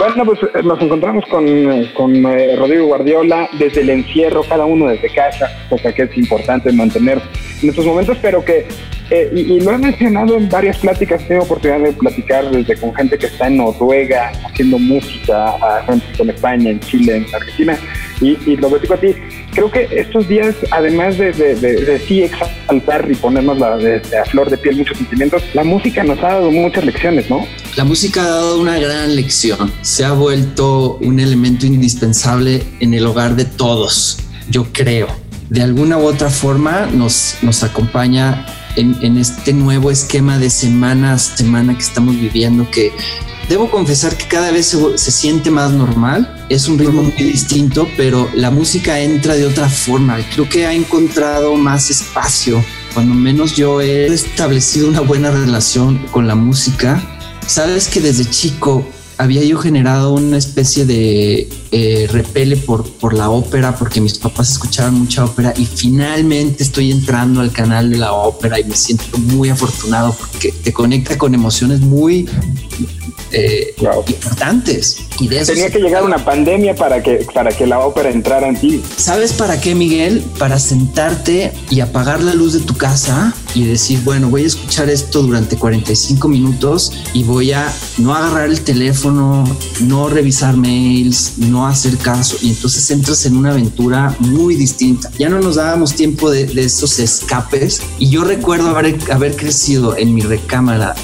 Bueno, pues eh, nos encontramos con, eh, con eh, Rodrigo Guardiola desde el encierro, cada uno desde casa, cosa que es importante mantener en estos momentos, pero que, y, lo he mencionado en varias pláticas, tengo oportunidad de platicar desde con gente que está en Noruega haciendo música, a gente en España, en Chile, en Argentina, y, y lo digo a ti, creo que estos días, además de, de, sí exaltar y ponernos la, a flor de piel muchos sentimientos, la música nos ha dado muchas lecciones, ¿no? La música ha dado una gran lección. Se ha vuelto un elemento indispensable en el hogar de todos, yo creo. De alguna u otra forma nos, nos acompaña en, en, este nuevo esquema de semana a semana que estamos viviendo, que Debo confesar que cada vez se, siente más normal, es un ritmo muy distinto, pero la música entra de otra forma. Creo que ha encontrado más espacio. Cuando menos yo he establecido una buena relación con la música. Sabes que desde chico había yo generado una especie de eh, repele por, por la ópera, porque mis papás escuchaban mucha ópera y finalmente estoy entrando al canal de la ópera y me siento muy afortunado porque te conecta con emociones muy eh, importantes. Y de Tenía que llegar una pandemia para que, para que la ópera entrara en ti. ¿Sabes para qué, Miguel? Para sentarte y apagar la luz de tu casa y decir, bueno, voy a escuchar esto durante 45 minutos y voy a no agarrar el teléfono, no revisar mails, no hacer caso. Y entonces entras en una aventura muy distinta. Ya no nos dábamos tiempo de, esos escapes. Y yo recuerdo haber, haber crecido en mi recámara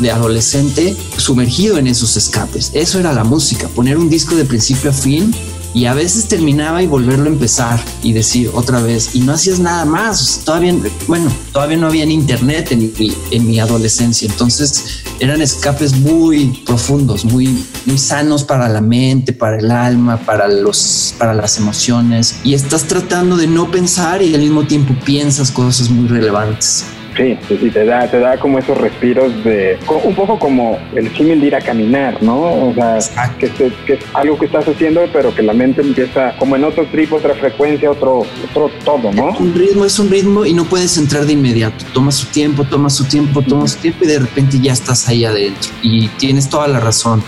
de adolescente sumergido en esos escapes. Eso era la música, poner un disco de principio a fin y a veces terminaba y volverlo a empezar y decir otra vez y no hacías nada más. todavía, bueno, todavía no había internet en mi, en mi adolescencia, entonces eran escapes muy profundos, muy, muy sanos para la mente, para el alma, para los, para las emociones y estás tratando de no pensar y al mismo tiempo piensas cosas muy relevantes. Sí, sí, te da, te da como esos respiros de, un poco como el símil de ir a caminar, ¿no? O sea, que, es algo que estás haciendo, pero que la mente empieza como en otro trip, otra frecuencia, otro, otro todo, ¿no? Un ritmo es un ritmo y no puedes entrar de inmediato. Toma su tiempo, toma su tiempo, toma su tiempo y de repente ya estás ahí adentro. Y tienes toda la razón.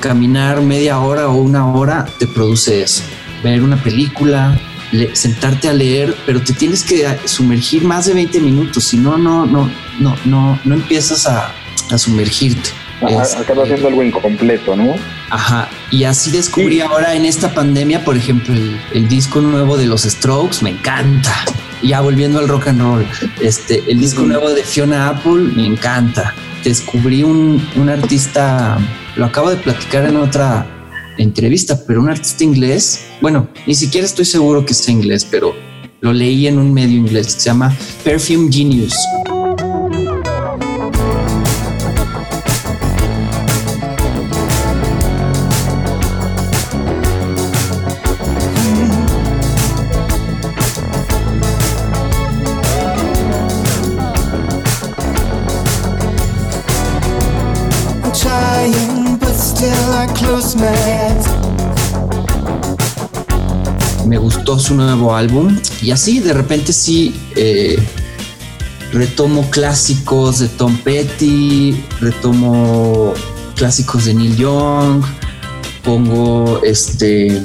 Caminar media hora o una hora te produce eso. Ver una película, sentarte a leer, pero te tienes que sumergir más de 20 minutos, si no, no, no, no, no, no empiezas a, sumergirte. acaba siendo algo incompleto, ¿no? Ajá, y así descubrí ahora en esta pandemia, por ejemplo, el, disco nuevo de los Strokes, me encanta. Ya volviendo al rock and roll, este, el disco nuevo de Fiona Apple, me encanta. Descubrí un, un artista, lo acabo de platicar en otra entrevista, pero un artista inglés, bueno, ni siquiera estoy seguro que sea inglés, pero lo leí en un medio inglés que se llama Perfume Genius. Me gustó su nuevo álbum y así de repente sí eh, retomo clásicos de Tom Petty, retomo clásicos de Neil Young, pongo este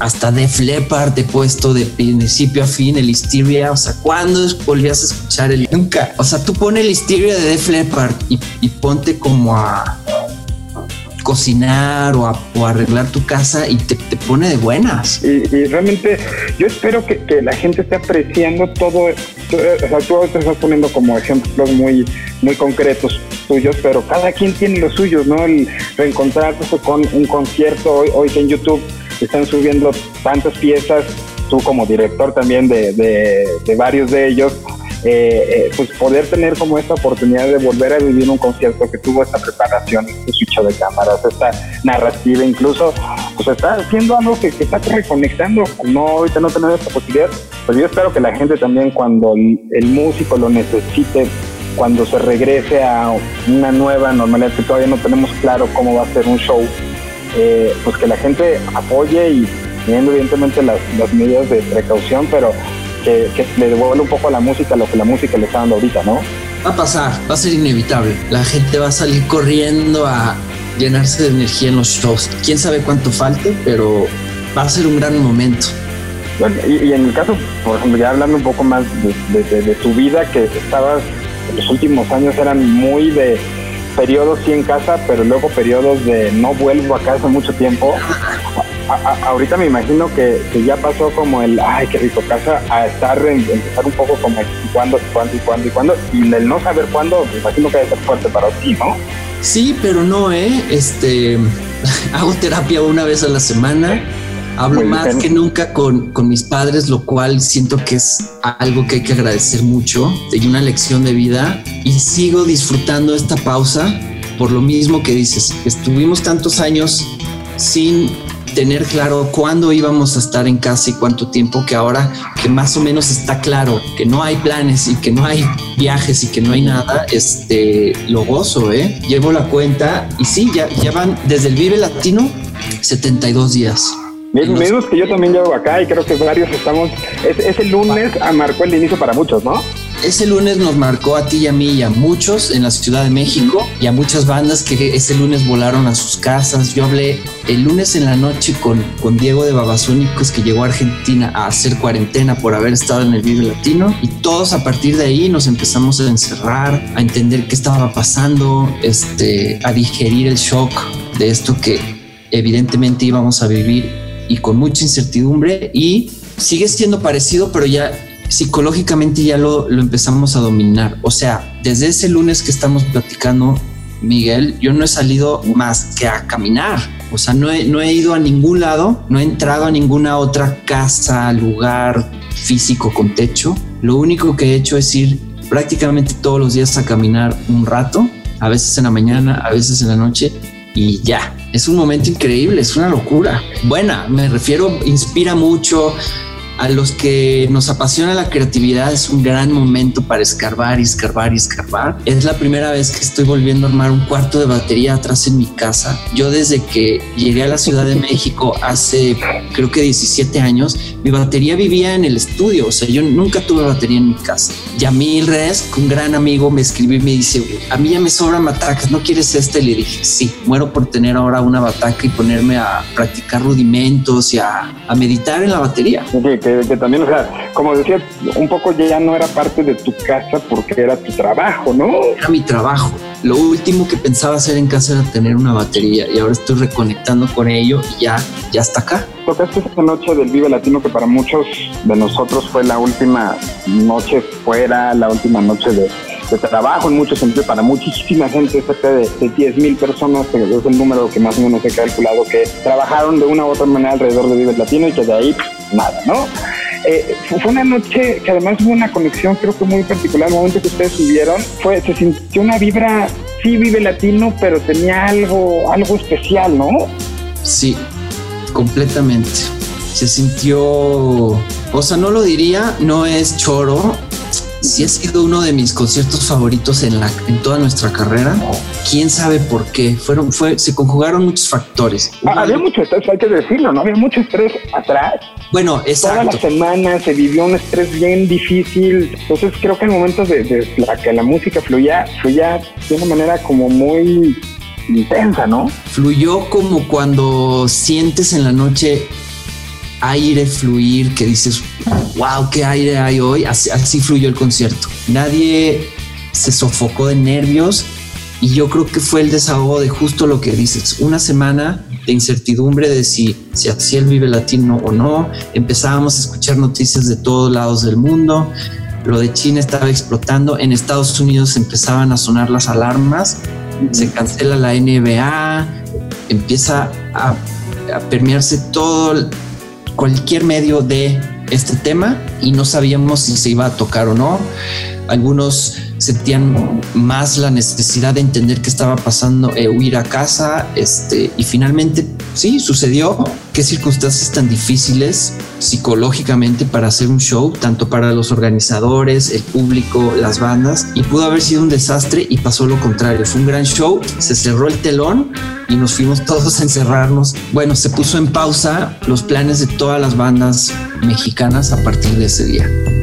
hasta Def Leppard he puesto de principio a fin el Hysteria. O sea, ¿cuándo volvías a escuchar el nunca? O sea, tú pones el Hysteria de Def Leppard y ponte como a cocinar o, arreglar tu casa y te, pone de buenas. Y, realmente yo espero que, la gente esté apreciando todo. O sea, tú te estás poniendo como ejemplos muy, muy concretos tuyos, pero cada quien tiene los suyos, ¿no? El reencontrarse con un concierto hoy, hoy que en YouTube están subiendo tantas piezas, tú como director también de, de, de varios de ellos, eh, pues poder tener como esta oportunidad de volver a vivir un concierto que tuvo esta preparación, este switch de cámaras, esta narrativa, incluso, pues está haciendo algo que, está reconectando. No, ahorita no tenemos esta posibilidad, pues yo espero que la gente también cuando el músico lo necesite cuando se regrese a una nueva normalidad, que todavía no tenemos claro cómo va a ser un show, eh, pues que la gente apoye y teniendo evidentemente las, medidas de precaución, pero que, le devuelva un poco a la música lo que la música le está dando ahorita, ¿no? Va a pasar, va a ser inevitable. La gente va a salir corriendo a llenarse de energía en los shows. Quién sabe cuánto falte, pero va a ser un gran momento. Bueno, y, en el caso, por ejemplo, ya hablando un poco más de, de tu vida, que estabas los últimos años eran muy de periodos sí en casa, pero luego periodos de no vuelvo a casa mucho tiempo. Ahorita me imagino que, ya pasó como el, ay, qué rico casa, a estar, empezar un poco como y cuándo, y cuándo, y cuándo, y cuándo, y el no saber cuándo, me imagino que debe ser fuerte para ti, ¿no? Sí, pero no, ¿eh? Este, hago terapia una vez a la semana Hablo más que nunca con, mis padres, lo cual siento que es algo que hay que agradecer mucho, de una lección de vida y sigo disfrutando esta pausa por lo mismo que dices, estuvimos tantos años sin tener claro cuándo íbamos a estar en casa y cuánto tiempo, que ahora que más o menos está claro que no hay planes y que no hay viajes y que no hay nada, este, lo gozo, ¿eh? Llevo la cuenta y sí, ya, ya van desde el Vive Latino 72 días. Menos que yo también llevo acá y creo que varios estamos. Ese lunes marcó el inicio para muchos, ¿no? Ese lunes nos marcó a ti y a mí y a muchos en la Ciudad de México y a muchas bandas que ese lunes volaron a sus casas. Yo hablé el lunes en la noche con, con Diego de Babasónicos que llegó a Argentina a hacer cuarentena por haber estado en el Vive Latino y todos a partir de ahí nos empezamos a encerrar, a entender qué estaba pasando, este, a digerir el shock de esto que evidentemente íbamos a vivir y con mucha incertidumbre y sigue siendo parecido, pero ya psicológicamente ya lo, lo empezamos a dominar. O sea, desde ese lunes que estamos platicando, Miguel, yo no he salido más que a caminar. O sea, no he, no he ido a ningún lado, no he entrado a ninguna otra casa, lugar físico con techo. Lo único que he hecho es ir prácticamente todos los días a caminar un rato, a veces en la mañana, a veces en la noche, y ya, es un momento increíble, es una locura. Buena, me refiero, inspira mucho, a los que nos apasiona la creatividad es un gran momento para escarbar y escarbar y escarbar. Es la primera vez que estoy volviendo a armar un cuarto de batería atrás en mi casa. Yo desde que llegué a la Ciudad de México hace creo que 17 años, mi batería vivía en el estudio, o sea, yo nunca tuve batería en mi casa. Yamil Res, un gran amigo, me escribió y me dice, a mí ya me sobran batacas, ¿no quieres este? Le dije, sí, muero por tener ahora una bataca y ponerme a practicar rudimentos y a, a meditar en la batería que, también, o sea, como decía, un poco ya no era parte de tu casa porque era tu trabajo, ¿no? Era mi trabajo. Lo último que pensaba hacer en casa era tener una batería y ahora estoy reconectando con ello y ya, ya está acá. Tocaste esta noche del Vive Latino que para muchos de nosotros fue la última noche fuera, la última noche de, trabajo en muchos sentidos, para muchísima gente, cerca de, de 10 mil personas, que es el número que más o menos he calculado, que trabajaron de una u otra manera alrededor de Vive Latino y que de ahí nada, ¿no? Eh, fue una noche que además hubo una conexión, creo que muy particular. El momento que ustedes subieron, fue, se sintió una vibra, sí vive latino, pero tenía algo, algo especial, ¿no? Sí, completamente. Se sintió, o sea, no lo diría, no es choro, sí ha sido uno de mis conciertos favoritos en, la, en toda nuestra carrera. Quién sabe por qué. Fueron, fue, se conjugaron muchos factores. Ah, había mucho estrés, hay que decirlo, ¿no? Había mucho estrés atrás. Bueno, exacto. Toda la semana se vivió un estrés bien difícil. Entonces creo que en momentos de, la que la música fluía, fluía de una manera como muy intensa, ¿no? Fluyó como cuando sientes en la noche aire fluir, que dices, wow, qué aire hay hoy. Así, fluyó el concierto. Nadie se sofocó de nervios y yo creo que fue el desahogo de justo lo que dices. Una semana de incertidumbre de si se hacía el Vive Latino o no. Empezábamos a escuchar noticias de todos lados del mundo. Lo de China estaba explotando. En Estados Unidos empezaban a sonar las alarmas. Se cancela la NBA. Empieza a, a permearse todo cualquier medio de este tema y no sabíamos si se iba a tocar o no. Algunos sentían más la necesidad de entender qué estaba pasando, e huir a casa, este, y finalmente sí, sucedió. Qué circunstancias tan difíciles psicológicamente para hacer un show, tanto para los organizadores, el público, las bandas, y pudo haber sido un desastre y pasó lo contrario. Fue un gran show, se cerró el telón y nos fuimos todos a encerrarnos. Bueno, se puso en pausa los planes de todas las bandas mexicanas a partir de ese día.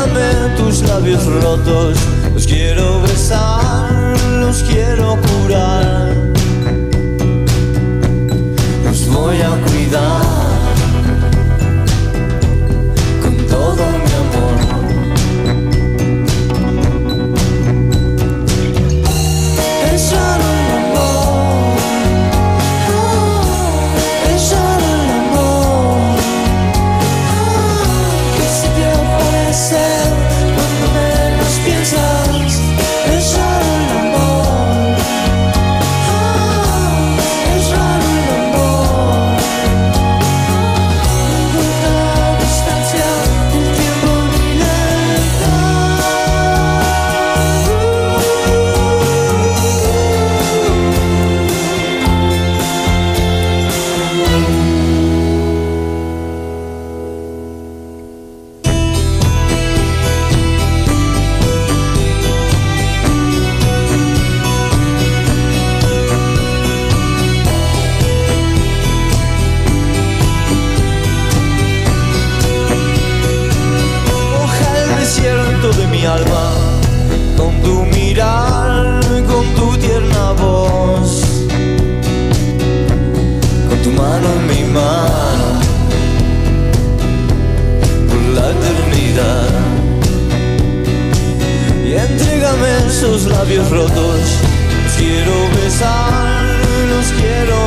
Dame tus labios rotos, los quiero besar, los quiero curar, los voy a cuidar. Los quiero besar, los quiero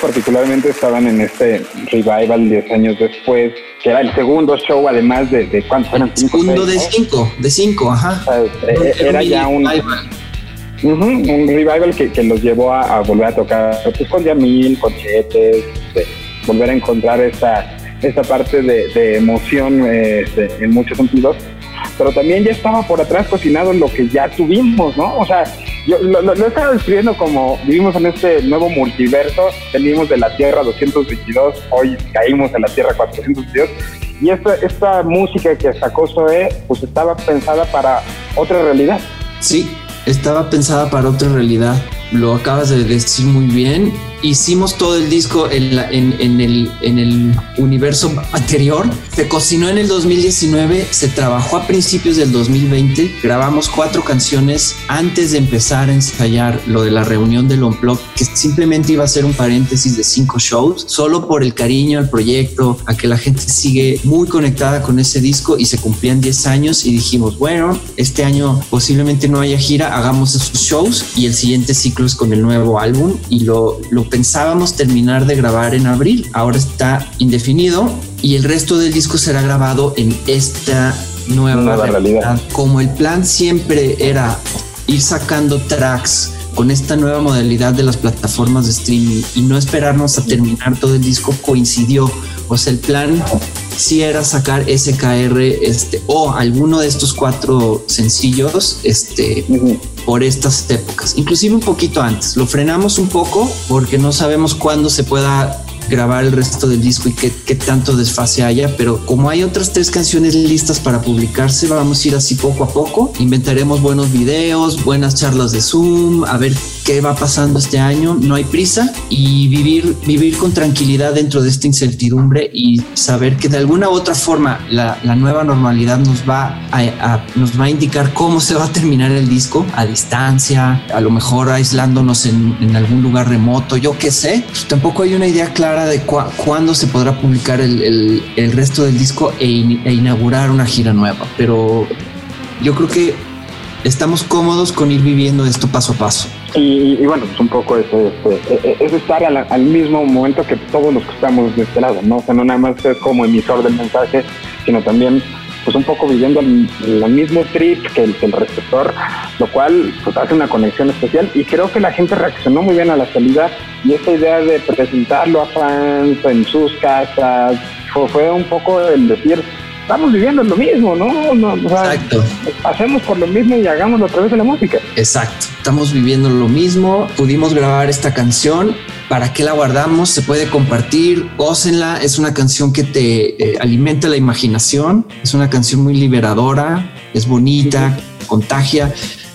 particularmente estaban en este revival 10 años después, que era el segundo show, además de, de ¿cuántos eran? Segundo de cinco, de cinco, ajá. Eh, era, ya un revival, un revival que, que, los llevó a, volver a tocar pues, con Yamil, con Chetes, de volver a encontrar esta, esta parte de, emoción este, en muchos sentidos pero también ya estaba por atrás cocinado lo que ya tuvimos, ¿no? O sea, yo lo, lo, estaba describiendo como vivimos en este nuevo multiverso, venimos de la Tierra 222, hoy caímos en la Tierra 422, y esta, esta música que sacó Zoe, pues estaba pensada para otra realidad. Sí, estaba pensada para otra realidad. Lo acabas de decir muy bien hicimos todo el disco en, en, el, en el universo anterior. Se cocinó en el 2019, se trabajó a principios del 2020, grabamos cuatro canciones antes de empezar a ensayar lo de la reunión del Unplug, que simplemente iba a ser un paréntesis de cinco shows, solo por el cariño al proyecto, a que la gente sigue muy conectada con ese disco y se cumplían 10 años y dijimos, bueno, este año posiblemente no haya gira, hagamos esos shows y el siguiente ciclo es con el nuevo álbum y lo, lo pensábamos terminar de grabar en abril. Ahora está indefinido y el resto del disco será grabado en esta nueva, realidad. Como el plan siempre era ir sacando tracks con esta nueva modalidad de las plataformas de streaming y no esperarnos a terminar todo el disco coincidió. O sea, el plan si era sacar SKR este, o alguno de estos cuatro sencillos este, por estas épocas, inclusive un poquito antes. Lo frenamos un poco porque no sabemos cuándo se pueda grabar el resto del disco y qué, tanto desfase haya, pero como hay otras tres canciones listas para publicarse, vamos a ir así poco a poco. Inventaremos buenos videos, buenas charlas de Zoom, a ver qué va pasando este año, no hay prisa y vivir, vivir con tranquilidad dentro de esta incertidumbre y saber que de alguna u otra forma la, la nueva normalidad nos va a, nos va a indicar cómo se va a terminar el disco a distancia, a lo mejor aislándonos en, en algún lugar remoto, yo qué sé. Pues tampoco hay una idea clara de cuándo se podrá publicar el, el, el resto del disco e, e inaugurar una gira nueva, pero yo creo que estamos cómodos con ir viviendo esto paso a paso. Y, bueno, pues un poco eso, es estar al, mismo momento que todos los que estamos de este lado, ¿no? O sea, no nada más es como emisor del mensaje, sino también pues un poco viviendo el, mismo trip que el, receptor, lo cual pues hace una conexión especial y creo que la gente reaccionó muy bien a la salida y esta idea de presentarlo a fans en sus casas fue, fue un poco el decir, estamos viviendo lo mismo, ¿no? no Exacto. Hacemos por lo mismo y hagámoslo a través de la música. Exacto. Estamos viviendo lo mismo. Pudimos grabar esta canción. ¿Para qué la guardamos? Se puede compartir. Gócenla. Es una canción que te eh, alimenta la imaginación. Es una canción muy liberadora. Es bonita, contagia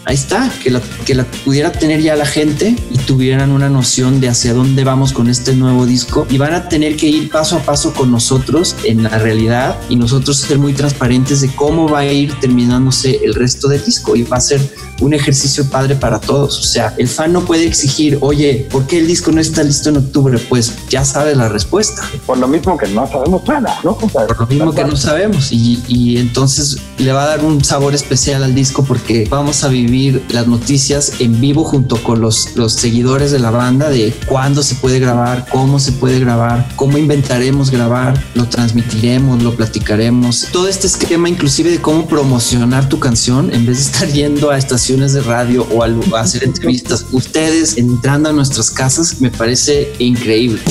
ahí está, que la, que la pudiera tener ya la gente y tuvieran una noción de hacia dónde vamos con este nuevo disco. Y van a tener que ir paso a paso con nosotros en la realidad y nosotros ser muy transparentes de cómo va a ir terminándose el resto del disco. Y va a ser un ejercicio padre para todos. O sea, el fan no puede exigir, oye, ¿por qué el disco no está listo en octubre? Pues ya sabe la respuesta. Por lo mismo que no sabemos nada, ¿no? Por lo mismo que no sabemos y, y entonces le va a dar un sabor especial al disco porque vamos a vivir las noticias en vivo junto con los, los seguidores de la banda de cuándo se puede grabar, cómo se puede grabar, cómo inventaremos grabar, lo transmitiremos, lo platicaremos. Todo este esquema inclusive de cómo promocionar tu canción en vez de estar yendo a estaciones de radio o a hacer entrevistas, ustedes entrando a nuestras casas, me parece increíble.